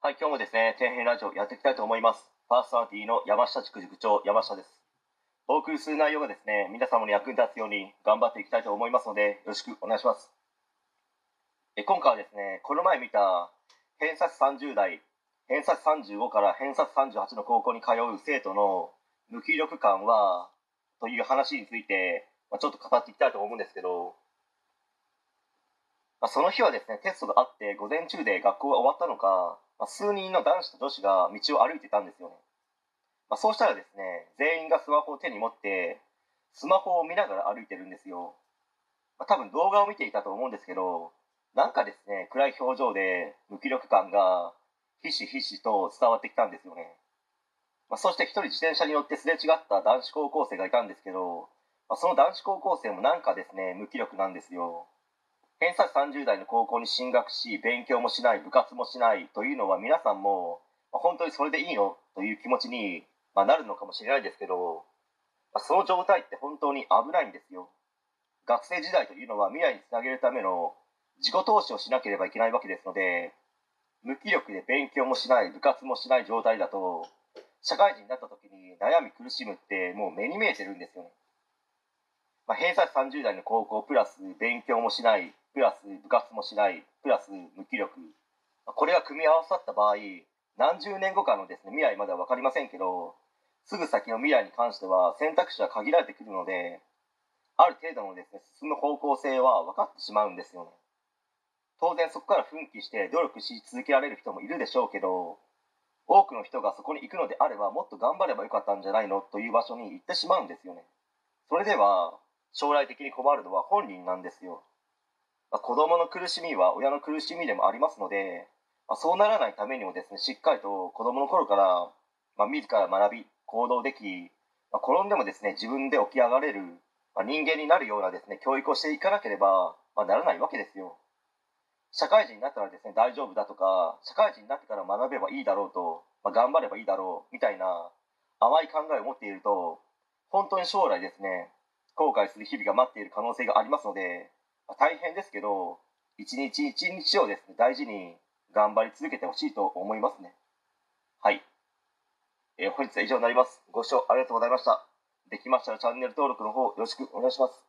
はい、今日もですね、底辺ラジオやっていきたいと思います。パーソナリティの山下塾塾長、山下です。お送りする内容がですね、皆様に役に立つように頑張っていきたいと思いますので、よろしくお願いします。え今回はですね、この前見た偏差値30代、偏差値35から偏差値38の高校に通う生徒の無気力感は、という話について、まあ、ちょっと語っていきたいと思うんですけど、まあ、その日はですね、テストがあって午前中で学校が終わったのか、まあ、数人の男子と女子が道を歩いてたんですよね。まあ、そうしたらですね、全員がスマホを手に持って、スマホを見ながら歩いてるんですよ。まあ、多分動画を見ていたと思うんですけど、なんかですね、暗い表情で無気力感がひしひしと伝わってきたんですよね。まあ、そして一人自転車に乗ってすれ違った男子高校生がいたんですけど、まあ、その男子高校生もなんかですね、無気力なんですよ。偏差値30代の高校に進学し勉強もしない部活もしないというのは皆さんも本当にそれでいいの？という気持ちになるのかもしれないですけどその状態って本当に危ないんですよ。学生時代というのは未来につなげるための自己投資をしなければいけないわけですので無気力で勉強もしない部活もしない状態だと社会人になった時に悩み苦しむってもう目に見えてるんですよね、まあ、偏差値30代の高校プラス勉強もしないプラス部活もしないプラス無気力。これが組み合わさった場合何十年後かのですね未来までは分かりませんけどすぐ先の未来に関しては選択肢は限られてくるのである程度のですね進む方向性は分かってしまうんですよね。当然そこから奮起して努力し続けられる人もいるでしょうけど多くの人がそこに行くのであればもっと頑張ればよかったんじゃないの？という場所に行ってしまうんですよね。それでは将来的に困るのは本人なんですよ。まあ、子供の苦しみは親の苦しみでもありますので、まあ、そうならないためにもですねしっかりと子供の頃から、まあ、自ら学び行動でき、まあ、転んでもですね自分で起き上がれる、まあ、人間になるようなですね教育をしていかなければ、まあ、ならないわけですよ。社会人になったらですね大丈夫だとか社会人になってから学べばいいだろうと、まあ、頑張ればいいだろうみたいな甘い考えを持っていると本当に将来ですね後悔する日々が待っている可能性がありますのでま大変ですけど一日一日をですね大事に頑張り続けてほしいと思いますね。はい、えー、本日は以上になります。ご視聴ありがとうございました。できましたらチャンネル登録の方よろしくお願いします。